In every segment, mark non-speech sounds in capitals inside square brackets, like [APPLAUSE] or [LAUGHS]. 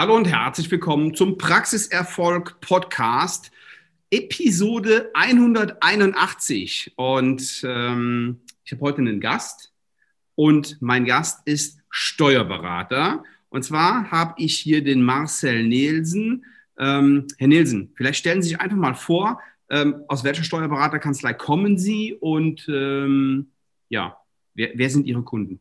Hallo und herzlich willkommen zum Praxiserfolg Podcast, Episode 181. Und ähm, ich habe heute einen Gast und mein Gast ist Steuerberater. Und zwar habe ich hier den Marcel Nielsen. Ähm, Herr Nielsen, vielleicht stellen Sie sich einfach mal vor, ähm, aus welcher Steuerberaterkanzlei kommen Sie und ähm, ja, wer, wer sind Ihre Kunden?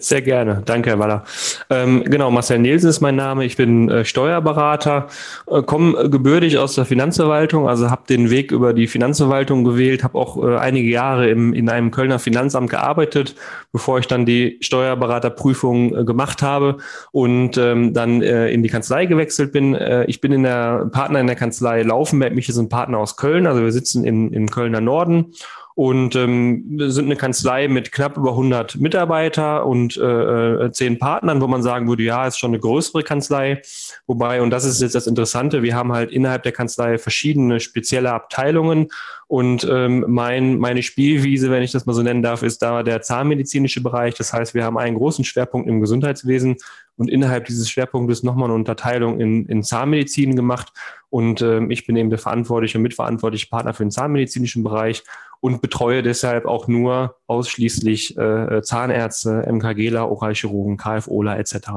Sehr gerne. Danke, Herr Waller. Ähm, genau, Marcel Nielsen ist mein Name. Ich bin äh, Steuerberater, äh, komme gebürtig aus der Finanzverwaltung, also habe den Weg über die Finanzverwaltung gewählt, habe auch äh, einige Jahre im, in einem Kölner Finanzamt gearbeitet, bevor ich dann die Steuerberaterprüfung äh, gemacht habe und ähm, dann äh, in die Kanzlei gewechselt bin. Äh, ich bin in der Partner in der Kanzlei Laufenberg. Mich ist ein Partner aus Köln, also wir sitzen in, im Kölner Norden und ähm, sind eine Kanzlei mit knapp über 100 Mitarbeiter und äh, äh, zehn Partnern, wo man sagen würde, ja, ist schon eine größere Kanzlei. Wobei, und das ist jetzt das Interessante, wir haben halt innerhalb der Kanzlei verschiedene spezielle Abteilungen und ähm, mein, meine Spielwiese, wenn ich das mal so nennen darf, ist da der zahnmedizinische Bereich. Das heißt, wir haben einen großen Schwerpunkt im Gesundheitswesen und innerhalb dieses Schwerpunktes nochmal eine Unterteilung in, in Zahnmedizin gemacht. Und ähm, ich bin eben der verantwortliche und mitverantwortliche Partner für den zahnmedizinischen Bereich und betreue deshalb auch nur ausschließlich äh, Zahnärzte, MKGler, Oralchirurgen, KFOler etc.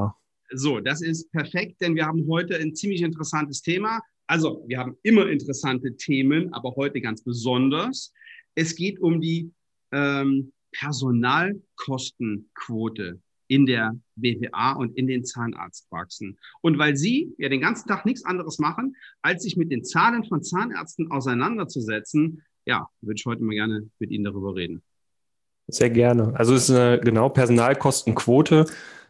So, das ist perfekt, denn wir haben heute ein ziemlich interessantes Thema. Also, wir haben immer interessante Themen, aber heute ganz besonders. Es geht um die ähm, Personalkostenquote in der BWA und in den Zahnarztpraxen. Und weil Sie ja den ganzen Tag nichts anderes machen, als sich mit den Zahlen von Zahnärzten auseinanderzusetzen, ja, würde ich heute mal gerne mit Ihnen darüber reden. Sehr gerne. Also es ist eine genau Personalkostenquote.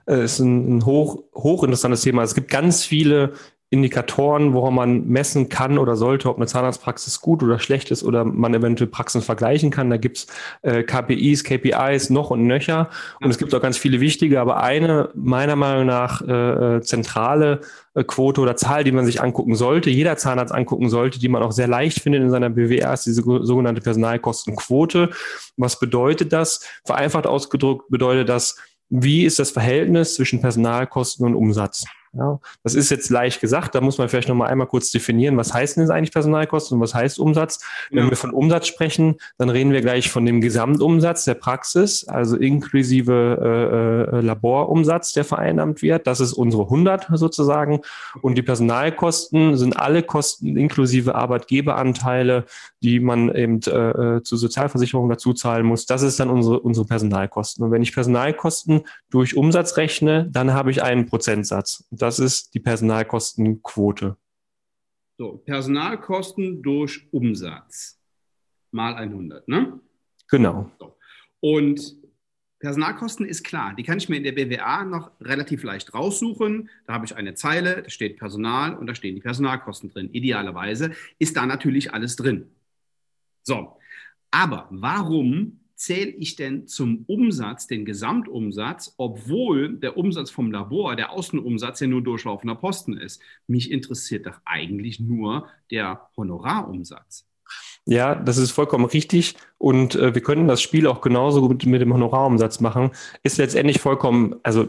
Es ist ein, ein hoch, hochinteressantes Thema. Es gibt ganz viele Indikatoren, woran man messen kann oder sollte, ob eine Zahnarztpraxis gut oder schlecht ist oder man eventuell Praxen vergleichen kann. Da gibt's äh, KPIs, KPIs noch und nöcher. Und es gibt auch ganz viele wichtige, aber eine meiner Meinung nach äh, äh zentrale äh, Quote oder Zahl, die man sich angucken sollte, jeder Zahnarzt angucken sollte, die man auch sehr leicht findet in seiner BWR, ist diese sogenannte Personalkostenquote. Was bedeutet das? Vereinfacht ausgedrückt bedeutet das, wie ist das Verhältnis zwischen Personalkosten und Umsatz? Ja, das ist jetzt leicht gesagt, da muss man vielleicht noch mal einmal kurz definieren, was heißt denn jetzt eigentlich Personalkosten und was heißt Umsatz? Wenn ja. wir von Umsatz sprechen, dann reden wir gleich von dem Gesamtumsatz der Praxis, also inklusive äh, äh, Laborumsatz, der vereinnahmt wird. Das ist unsere 100 sozusagen. Und die Personalkosten sind alle Kosten inklusive Arbeitgeberanteile, die man eben äh, äh zur Sozialversicherung dazu zahlen muss. Das ist dann unsere, unsere Personalkosten. Und wenn ich Personalkosten durch Umsatz rechne, dann habe ich einen Prozentsatz. Das ist die Personalkostenquote. So, Personalkosten durch Umsatz mal 100, ne? Genau. So. Und Personalkosten ist klar, die kann ich mir in der BWA noch relativ leicht raussuchen. Da habe ich eine Zeile, da steht Personal und da stehen die Personalkosten drin. Idealerweise ist da natürlich alles drin. So, aber warum zähle ich denn zum Umsatz den Gesamtumsatz, obwohl der Umsatz vom Labor, der Außenumsatz ja nur durchlaufender Posten ist? Mich interessiert doch eigentlich nur der Honorarumsatz. Ja, das ist vollkommen richtig. Und äh, wir können das Spiel auch genauso gut mit dem Honorarumsatz machen. Ist letztendlich vollkommen, also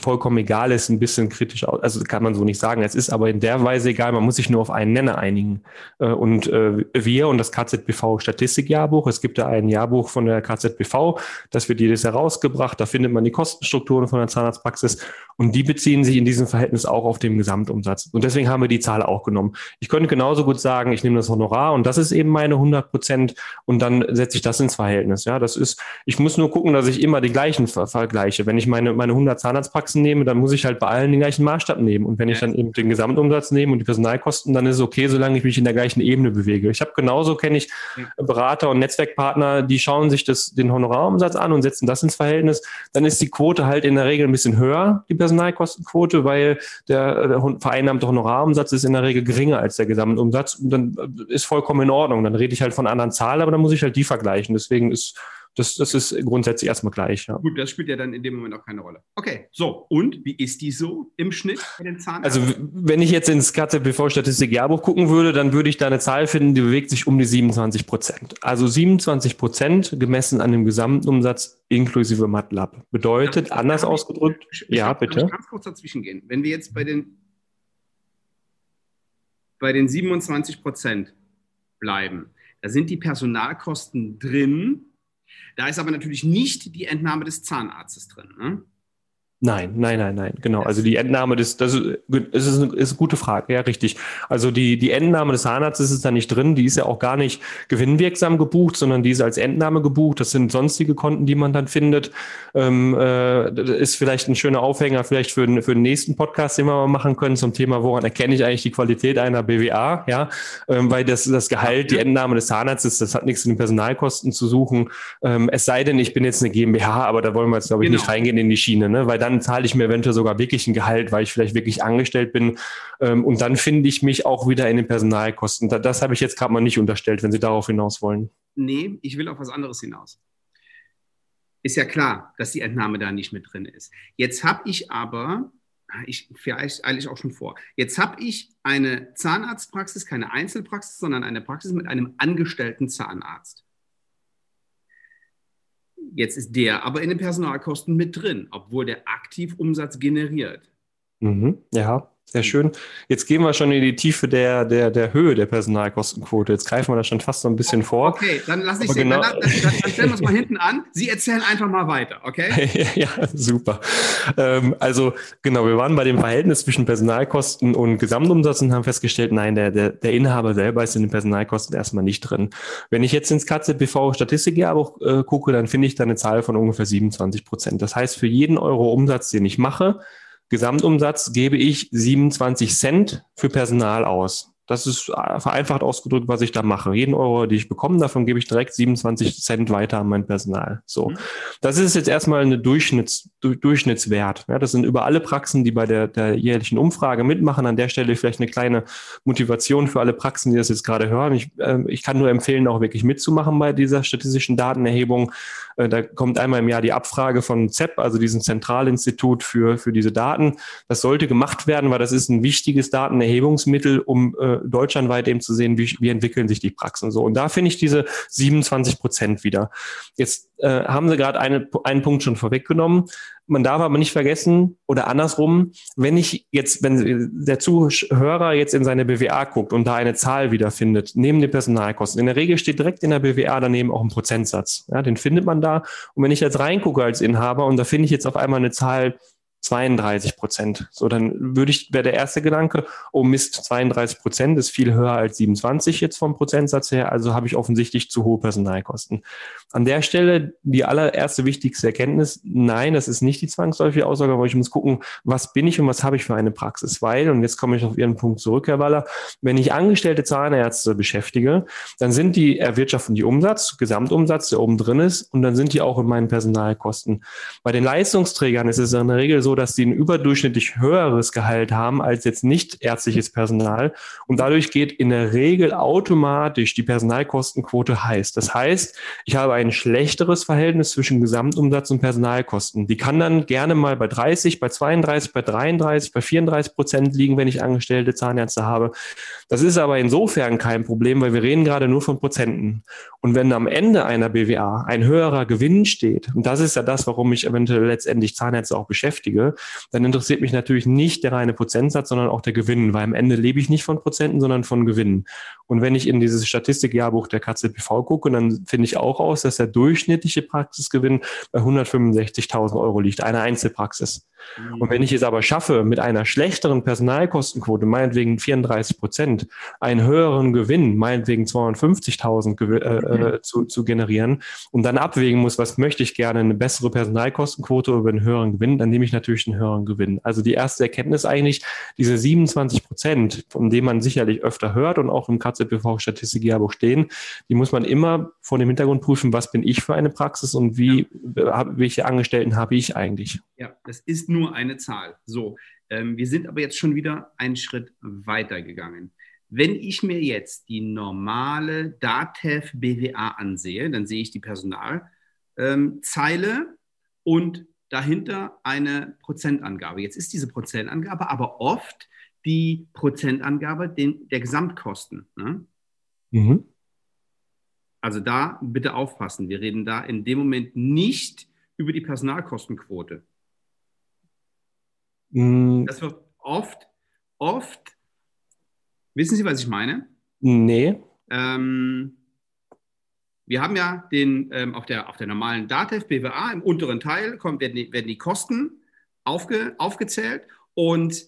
vollkommen egal ist, ein bisschen kritisch. Also kann man so nicht sagen. Es ist aber in der Weise egal, man muss sich nur auf einen Nenner einigen. Äh, und äh, wir und das KZBV Statistikjahrbuch, es gibt da ein Jahrbuch von der KZBV, das wird jedes Jahr rausgebracht. Da findet man die Kostenstrukturen von der Zahnarztpraxis und die beziehen sich in diesem Verhältnis auch auf den Gesamtumsatz. Und deswegen haben wir die Zahl auch genommen. Ich könnte genauso gut sagen, ich nehme das Honorar und das ist eben meine 100 Prozent und dann setze ich das ins Verhältnis. Ja, das ist, ich muss nur gucken, dass ich immer die gleichen vergleiche. Wenn ich meine, meine 100 Zahnarztpraxis Praxen nehme, dann muss ich halt bei allen den gleichen Maßstab nehmen. Und wenn ich dann eben den Gesamtumsatz nehme und die Personalkosten, dann ist es okay, solange ich mich in der gleichen Ebene bewege. Ich habe genauso, kenne ich Berater und Netzwerkpartner, die schauen sich das, den Honorarumsatz an und setzen das ins Verhältnis. Dann ist die Quote halt in der Regel ein bisschen höher, die Personalkostenquote, weil der, der vereinnahmte Honorarumsatz ist in der Regel geringer als der Gesamtumsatz. Und dann ist vollkommen in Ordnung. Dann rede ich halt von anderen Zahlen, aber dann muss ich halt die vergleichen. Deswegen ist das, das ist grundsätzlich erstmal gleich. Ja. Gut, das spielt ja dann in dem Moment auch keine Rolle. Okay, so. Und wie ist die so im Schnitt bei den Zahlen? Also, wenn ich jetzt ins KZBV-Statistik-Jahrbuch gucken würde, dann würde ich da eine Zahl finden, die bewegt sich um die 27 Prozent. Also 27 Prozent gemessen an dem Gesamtumsatz inklusive MATLAB. Bedeutet, ja, anders ausgedrückt, ich, ja, bitte. Ich ganz kurz dazwischen gehen. Wenn wir jetzt bei den bei den 27 Prozent bleiben. Da sind die Personalkosten drin. Da ist aber natürlich nicht die Entnahme des Zahnarztes drin. Ne? Nein, nein, nein, nein, genau. Also die Entnahme des, das ist, ist, eine, ist eine gute Frage, ja, richtig. Also die, die Entnahme des Zahnarztes ist da nicht drin, die ist ja auch gar nicht gewinnwirksam gebucht, sondern die ist als Entnahme gebucht. Das sind sonstige Konten, die man dann findet. Ähm, äh, das ist vielleicht ein schöner Aufhänger, vielleicht für, für den nächsten Podcast, den wir mal machen können, zum Thema, woran erkenne ich eigentlich die Qualität einer BWA, ja, ähm, weil das, das Gehalt, die Entnahme des Zahnarztes, das hat nichts in den Personalkosten zu suchen. Ähm, es sei denn, ich bin jetzt eine GmbH, aber da wollen wir jetzt, glaube ich, genau. nicht reingehen in die Schiene, ne? weil dann dann zahle ich mir eventuell sogar wirklich ein Gehalt, weil ich vielleicht wirklich angestellt bin. Ähm, und dann finde ich mich auch wieder in den Personalkosten. Das, das habe ich jetzt gerade mal nicht unterstellt, wenn Sie darauf hinaus wollen. Nee, ich will auf was anderes hinaus. Ist ja klar, dass die Entnahme da nicht mit drin ist. Jetzt habe ich aber, ich, vielleicht eile ich auch schon vor, jetzt habe ich eine Zahnarztpraxis, keine Einzelpraxis, sondern eine Praxis mit einem angestellten Zahnarzt. Jetzt ist der aber in den Personalkosten mit drin, obwohl der aktiv Umsatz generiert. Mhm, ja, sehr schön. Jetzt gehen wir schon in die Tiefe der, der, der Höhe der Personalkostenquote. Jetzt greifen wir da schon fast so ein bisschen vor. Okay, dann lass ich genau dann, dann, dann, stellen wir es mal hinten an. Sie erzählen einfach mal weiter, okay? [LAUGHS] ja, super. Ähm, also genau, wir waren bei dem Verhältnis zwischen Personalkosten und Gesamtumsatz und haben festgestellt, nein, der, der, der Inhaber selber ist in den Personalkosten erstmal nicht drin. Wenn ich jetzt ins KZBV Statistikjahrbuch äh, gucke, dann finde ich da eine Zahl von ungefähr 27 Prozent. Das heißt, für jeden Euro Umsatz, den ich mache, Gesamtumsatz gebe ich 27 Cent für Personal aus. Das ist äh, vereinfacht ausgedrückt, was ich da mache. Jeden Euro, die ich bekomme, davon gebe ich direkt 27 Cent weiter an mein Personal. So. Mhm. Das ist jetzt erstmal eine Durchschnitts, Durchschnittswert. Ja, das sind über alle Praxen, die bei der, der jährlichen Umfrage mitmachen. An der Stelle vielleicht eine kleine Motivation für alle Praxen, die das jetzt gerade hören. Ich, äh, ich kann nur empfehlen, auch wirklich mitzumachen bei dieser statistischen Datenerhebung. Äh, da kommt einmal im Jahr die Abfrage von ZEP, also diesem Zentralinstitut für, für diese Daten. Das sollte gemacht werden, weil das ist ein wichtiges Datenerhebungsmittel, um äh, deutschlandweit eben zu sehen, wie, wie entwickeln sich die Praxen so. Und da finde ich diese 27 Prozent wieder. Jetzt äh, haben Sie gerade eine, einen Punkt schon vorweggenommen. Man darf aber nicht vergessen, oder andersrum, wenn ich jetzt, wenn der Zuhörer jetzt in seine BWA guckt und da eine Zahl wiederfindet, neben den Personalkosten, in der Regel steht direkt in der BWA daneben auch ein Prozentsatz. Ja, den findet man da. Und wenn ich jetzt reingucke als Inhaber und da finde ich jetzt auf einmal eine Zahl 32 Prozent. So, dann würde ich, wäre der erste Gedanke, oh Mist, 32 Prozent ist viel höher als 27 jetzt vom Prozentsatz her, also habe ich offensichtlich zu hohe Personalkosten. An der Stelle die allererste wichtigste Erkenntnis, nein, das ist nicht die zwangsläufige Aussage, aber ich muss gucken, was bin ich und was habe ich für eine Praxis, weil, und jetzt komme ich auf Ihren Punkt zurück, Herr Waller, wenn ich angestellte Zahnärzte beschäftige, dann sind die erwirtschaften die Umsatz, Gesamtumsatz, der oben drin ist, und dann sind die auch in meinen Personalkosten. Bei den Leistungsträgern ist es in der Regel so, so, dass sie ein überdurchschnittlich höheres Gehalt haben als jetzt nicht ärztliches Personal. Und dadurch geht in der Regel automatisch die Personalkostenquote heiß. Das heißt, ich habe ein schlechteres Verhältnis zwischen Gesamtumsatz und Personalkosten. Die kann dann gerne mal bei 30, bei 32, bei 33, bei 34 Prozent liegen, wenn ich angestellte Zahnärzte habe. Das ist aber insofern kein Problem, weil wir reden gerade nur von Prozenten. Und wenn am Ende einer BWA ein höherer Gewinn steht, und das ist ja das, warum ich eventuell letztendlich Zahnärzte auch beschäftige, kriege, dann interessiert mich natürlich nicht der reine Prozentsatz, sondern auch der Gewinn, weil am Ende lebe ich nicht von Prozenten, sondern von Gewinnen. Und wenn ich in dieses Statistikjahrbuch der KZBV gucke, dann finde ich auch aus, dass der durchschnittliche Praxisgewinn bei 165.000 Euro liegt, eine Einzelpraxis. Und wenn ich es aber schaffe, mit einer schlechteren Personalkostenquote, meinetwegen 34 Prozent, einen höheren Gewinn, meinetwegen 250.000 äh, äh, zu, zu generieren und dann abwägen muss, was möchte ich gerne, eine bessere Personalkostenquote oder einen höheren Gewinn, dann nehme ich natürlich einen höheren Gewinn. Also die erste Erkenntnis eigentlich, diese 27 Prozent, von denen man sicherlich öfter hört und auch im KZBV-Statistikjahrbuch stehen, die muss man immer vor dem Hintergrund prüfen, was bin ich für eine Praxis und wie, ja. welche Angestellten habe ich eigentlich. Ja, das ist nur eine Zahl. So, ähm, wir sind aber jetzt schon wieder einen Schritt weiter gegangen. Wenn ich mir jetzt die normale DATEV BWA ansehe, dann sehe ich die Personalzeile ähm, und dahinter eine Prozentangabe. Jetzt ist diese Prozentangabe aber oft die Prozentangabe den, der Gesamtkosten. Ne? Mhm. Also da bitte aufpassen. Wir reden da in dem Moment nicht über die Personalkostenquote. Mhm. Das wird oft, oft Wissen Sie, was ich meine? Nee. Ähm, wir haben ja den, ähm, auf, der, auf der normalen DATEV BWA im unteren Teil kommt, werden, die, werden die Kosten aufge, aufgezählt und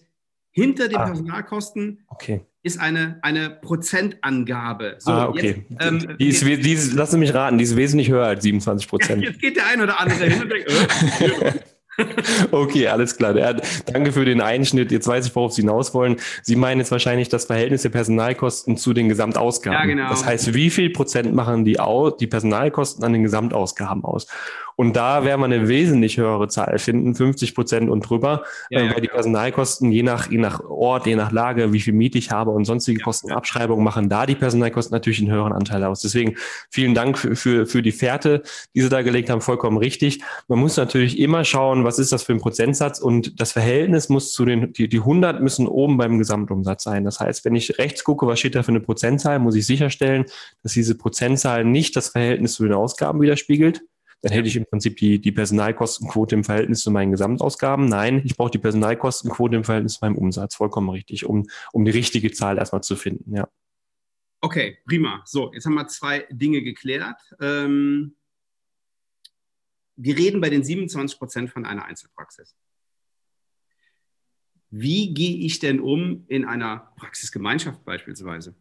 hinter den ah. Personalkosten okay. ist eine, eine Prozentangabe. So, ah, okay. Jetzt, ähm, die ist, die ist, lass mich raten, die ist wesentlich höher als 27 Prozent. [LAUGHS] Jetzt geht der ein oder andere hin und denkt, äh, [LAUGHS] [LAUGHS] Okay, alles klar. Ja, danke für den Einschnitt. Jetzt weiß ich, worauf Sie hinaus wollen. Sie meinen jetzt wahrscheinlich das Verhältnis der Personalkosten zu den Gesamtausgaben. Ja, genau. Das heißt, wie viel Prozent machen die, die Personalkosten an den Gesamtausgaben aus? Und da werden wir eine wesentlich höhere Zahl finden, 50 Prozent und drüber, ja, äh, weil ja, die Personalkosten je nach, je nach Ort, je nach Lage, wie viel Miete ich habe und sonstige ja, Kostenabschreibungen machen da die Personalkosten natürlich einen höheren Anteil aus. Deswegen vielen Dank für, für, für die Fährte, die Sie da gelegt haben, vollkommen richtig. Man muss natürlich immer schauen, was ist das für ein Prozentsatz und das Verhältnis muss zu den, die, die 100 müssen oben beim Gesamtumsatz sein. Das heißt, wenn ich rechts gucke, was steht da für eine Prozentzahl, muss ich sicherstellen, dass diese Prozentzahl nicht das Verhältnis zu den Ausgaben widerspiegelt, dann hätte ich im Prinzip die, die Personalkostenquote im Verhältnis zu meinen Gesamtausgaben. Nein, ich brauche die Personalkostenquote im Verhältnis zu meinem Umsatz. Vollkommen richtig, um, um die richtige Zahl erstmal zu finden, ja. Okay, prima. So, jetzt haben wir zwei Dinge geklärt. Ähm, wir reden bei den 27 Prozent von einer Einzelpraxis. Wie gehe ich denn um in einer Praxisgemeinschaft beispielsweise?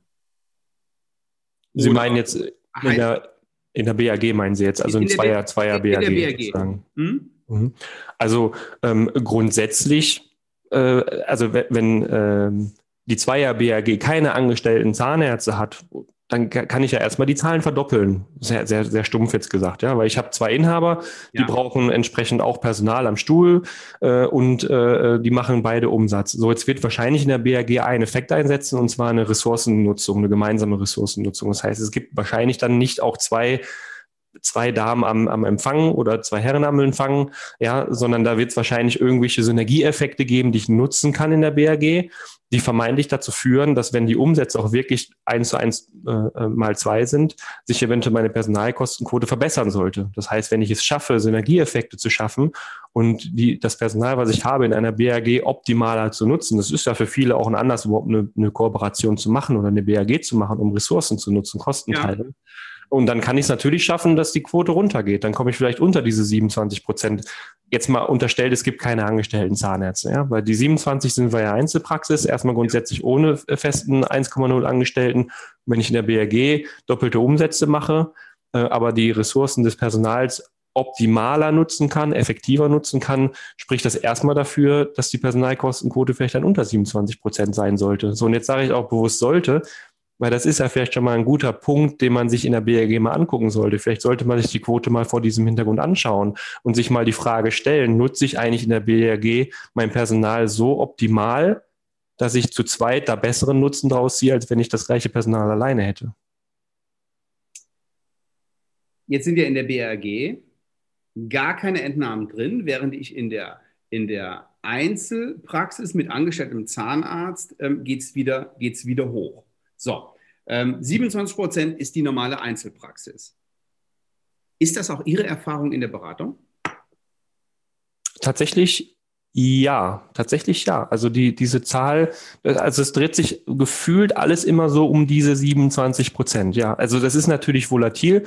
Sie Oder meinen jetzt in der, in der BAG meinen Sie jetzt, also in, in Zweier, Zweier in BAG. BAG. Hm? Mhm. Also ähm, grundsätzlich, äh, also wenn, wenn äh, die Zweier BAG keine angestellten Zahnärzte hat, dann kann ich ja erstmal die Zahlen verdoppeln. Sehr, sehr, sehr stumpf jetzt gesagt, ja, weil ich habe zwei Inhaber, die ja. brauchen entsprechend auch Personal am Stuhl äh, und äh, die machen beide Umsatz. So, jetzt wird wahrscheinlich in der BRG einen Effekt einsetzen und zwar eine Ressourcennutzung, eine gemeinsame Ressourcennutzung. Das heißt, es gibt wahrscheinlich dann nicht auch zwei zwei Damen am, am Empfang oder zwei Herren am Empfang, ja, sondern da wird es wahrscheinlich irgendwelche Synergieeffekte geben, die ich nutzen kann in der BRG, die vermeintlich dazu führen, dass wenn die Umsätze auch wirklich eins zu eins äh, äh, mal zwei sind, sich eventuell meine Personalkostenquote verbessern sollte. Das heißt, wenn ich es schaffe, Synergieeffekte zu schaffen und die, das Personal, was ich habe, in einer BRG optimaler zu nutzen, das ist ja für viele auch ein Anlass, überhaupt eine, eine Kooperation zu machen oder eine BRG zu machen, um Ressourcen zu nutzen, Kostenteile. Ja. Und dann kann ich es natürlich schaffen, dass die Quote runtergeht. Dann komme ich vielleicht unter diese 27 Prozent. Jetzt mal unterstellt, es gibt keine angestellten Zahnärzte, ja, weil die 27 sind wir ja Einzelpraxis, erstmal grundsätzlich ohne festen 1,0 Angestellten. Wenn ich in der BRG doppelte Umsätze mache, äh, aber die Ressourcen des Personals optimaler nutzen kann, effektiver nutzen kann, spricht das erstmal dafür, dass die Personalkostenquote vielleicht dann unter 27 Prozent sein sollte. So, und jetzt sage ich auch bewusst sollte, weil das ist ja vielleicht schon mal ein guter Punkt, den man sich in der BRG mal angucken sollte. Vielleicht sollte man sich die Quote mal vor diesem Hintergrund anschauen und sich mal die Frage stellen, nutze ich eigentlich in der BRG mein Personal so optimal, dass ich zu zweit da besseren Nutzen draus ziehe, als wenn ich das gleiche Personal alleine hätte? Jetzt sind ja in der BRG gar keine Entnahmen drin, während ich in der, in der Einzelpraxis mit angestelltem Zahnarzt ähm, geht es wieder, geht's wieder hoch. So, ähm, 27 Prozent ist die normale Einzelpraxis. Ist das auch Ihre Erfahrung in der Beratung? Tatsächlich ja, tatsächlich ja. Also die, diese Zahl, also es dreht sich gefühlt alles immer so um diese 27 Prozent. Ja, also das ist natürlich volatil,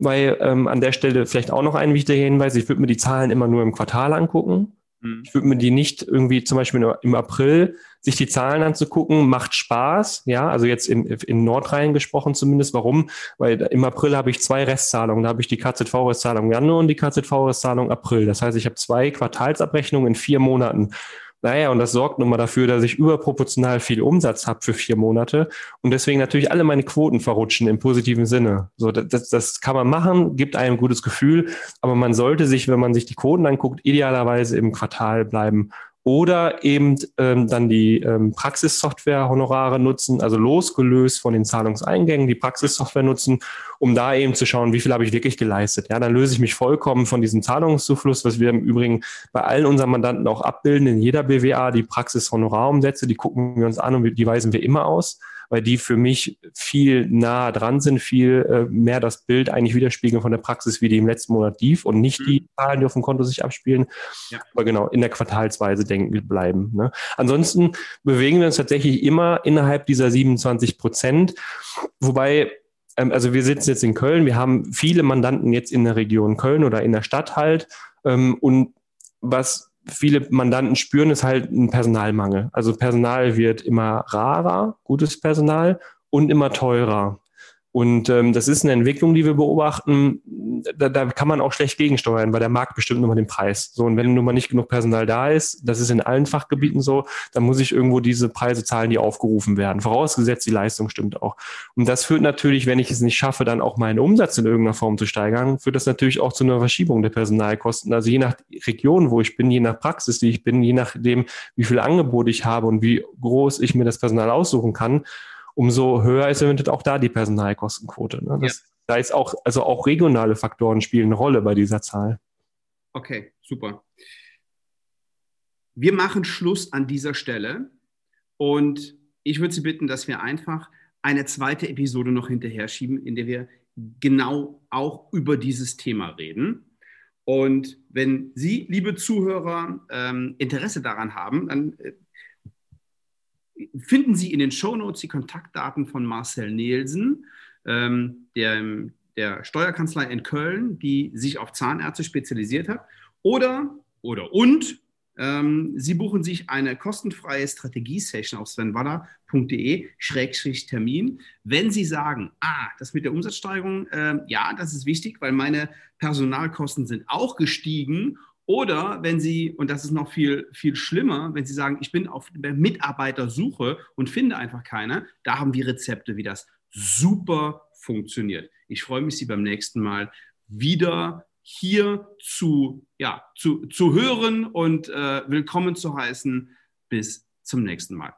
weil ähm, an der Stelle vielleicht auch noch ein wichtiger Hinweis, ich würde mir die Zahlen immer nur im Quartal angucken. Mhm. Ich würde mir die nicht irgendwie zum Beispiel im April sich die Zahlen anzugucken, macht Spaß. Ja, also jetzt in, in Nordrhein gesprochen zumindest. Warum? Weil im April habe ich zwei Restzahlungen. Da habe ich die KZV-Restzahlung Januar und die KZV-Restzahlung April. Das heißt, ich habe zwei Quartalsabrechnungen in vier Monaten. Naja, und das sorgt nun mal dafür, dass ich überproportional viel Umsatz habe für vier Monate und deswegen natürlich alle meine Quoten verrutschen im positiven Sinne. So, das, das kann man machen, gibt einem ein gutes Gefühl, aber man sollte sich, wenn man sich die Quoten anguckt, idealerweise im Quartal bleiben oder eben ähm, dann die ähm, Praxissoftware-Honorare nutzen, also losgelöst von den Zahlungseingängen, die Praxissoftware nutzen, um da eben zu schauen, wie viel habe ich wirklich geleistet. Ja, dann löse ich mich vollkommen von diesem Zahlungszufluss, was wir im Übrigen bei allen unseren Mandanten auch abbilden, in jeder BWA, die Praxishonorarumsätze, die gucken wir uns an und die weisen wir immer aus weil die für mich viel näher dran sind, viel äh, mehr das Bild eigentlich widerspiegeln von der Praxis, wie die im letzten Monat lief und nicht mhm. die Zahlen, die auf dem Konto sich abspielen. Ja. Aber genau, in der Quartalsweise denken bleiben. Ne? Ansonsten bewegen wir uns tatsächlich immer innerhalb dieser 27 Prozent, wobei ähm, also wir sitzen jetzt in Köln, wir haben viele Mandanten jetzt in der Region Köln oder in der Stadt halt. Ähm, und was viele Mandanten spüren, ist halt ein Personalmangel. Also Personal wird immer rarer, gutes Personal und immer teurer. Und ähm, das ist eine Entwicklung, die wir beobachten. Da, da kann man auch schlecht gegensteuern, weil der Markt bestimmt nur mal den Preis. So, und wenn nun mal nicht genug Personal da ist, das ist in allen Fachgebieten so, dann muss ich irgendwo diese Preise zahlen, die aufgerufen werden. Vorausgesetzt, die Leistung stimmt auch. Und das führt natürlich, wenn ich es nicht schaffe, dann auch meinen Umsatz in irgendeiner Form zu steigern, führt das natürlich auch zu einer Verschiebung der Personalkosten. Also je nach Region, wo ich bin, je nach Praxis, die ich bin, je nachdem, wie viel Angebot ich habe und wie groß ich mir das Personal aussuchen kann, umso höher ist eventuell auch da die Personalkostenquote. Ne? Das, ja. Da ist auch, also auch regionale Faktoren spielen eine Rolle bei dieser Zahl. Okay, super. Wir machen Schluss an dieser Stelle und ich würde Sie bitten, dass wir einfach eine zweite Episode noch hinterher schieben, in der wir genau auch über dieses Thema reden. Und wenn Sie, liebe Zuhörer, ähm, Interesse daran haben, dann äh, finden Sie in den Shownotes die Kontaktdaten von Marcel Nielsen, ähm, der, der Steuerkanzlei in Köln, die sich auf Zahnärzte spezialisiert hat. Oder, oder und, ähm, Sie buchen sich eine kostenfreie Strategiesession auf svenwaller.de-termin. Wenn Sie sagen, ah, das mit der Umsatzsteigerung, äh, ja, das ist wichtig, weil meine Personalkosten sind auch gestiegen oder wenn Sie, und das ist noch viel, viel schlimmer, wenn Sie sagen, ich bin auf Mitarbeitersuche und finde einfach keine, da haben wir Rezepte, wie das super funktioniert. Ich freue mich, Sie beim nächsten Mal wieder hier zu, ja, zu, zu hören und äh, willkommen zu heißen. Bis zum nächsten Mal.